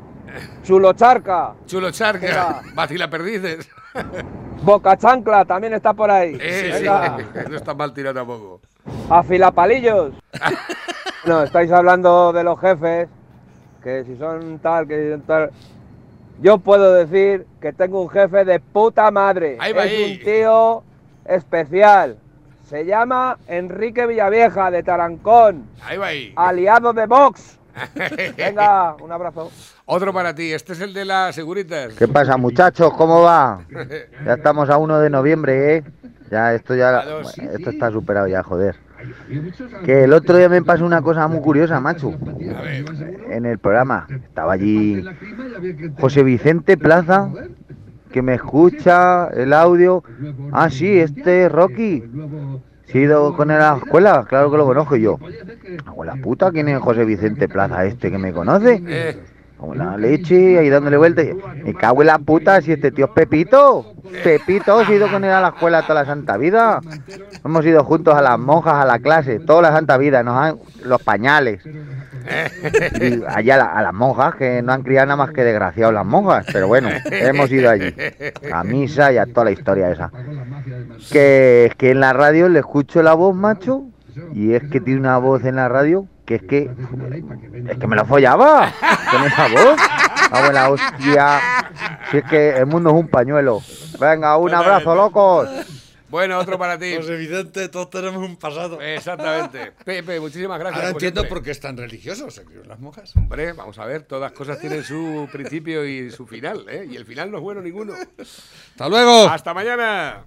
Chulo Charca. Chulo Charca. Venga. Vacila perdices. Boca Chancla también está por ahí. Eh, Venga. sí, no está mal tirado tampoco. Afilapalillos. no, estáis hablando de los jefes, que si son tal, que si son tal. Yo puedo decir que tengo un jefe de puta madre. Ahí va es ahí. un tío especial. Se llama Enrique Villavieja de Tarancón, Ahí va ahí. aliado de Vox. Venga, un abrazo. Otro para ti. Este es el de las seguritas. ¿Qué pasa, muchachos? ¿Cómo va? Ya estamos a 1 de noviembre, ¿eh? Ya esto ya bueno, esto está superado ya, joder. Que el otro día me pasó una cosa muy curiosa, macho. En el programa estaba allí José Vicente Plaza, que me escucha el audio. Ah, sí, este es Rocky. Sí, he ido con él a la escuela, claro que lo conozco yo. Hago la puta, ¿quién es José Vicente Plaza este que me conoce? Como la leche, ahí dándole vuelta. Me cago en la puta, si este tío es Pepito. Pepito, he ido con él a la escuela toda la santa vida. Hemos ido juntos a las monjas, a la clase, toda la santa vida. Nos han, los pañales. Y allá a, a las monjas, que no han criado nada más que desgraciados las monjas. Pero bueno, hemos ido allí. A misa y a toda la historia esa. Que es que en la radio le escucho la voz, macho. Y es que tiene una voz en la radio que es que es que me lo follaba con esa voz. Abuela hostia. Si es que el mundo es un pañuelo. Venga, un abrazo, locos. Bueno, otro para ti. José Vicente, todos tenemos un pasado. Exactamente. Pepe, muchísimas gracias. Ahora entiendo siempre. por qué es tan religioso, se crió en las monjas. Hombre, vamos a ver, todas cosas tienen su principio y su final, ¿eh? Y el final no es bueno ninguno. ¡Hasta luego! ¡Hasta mañana!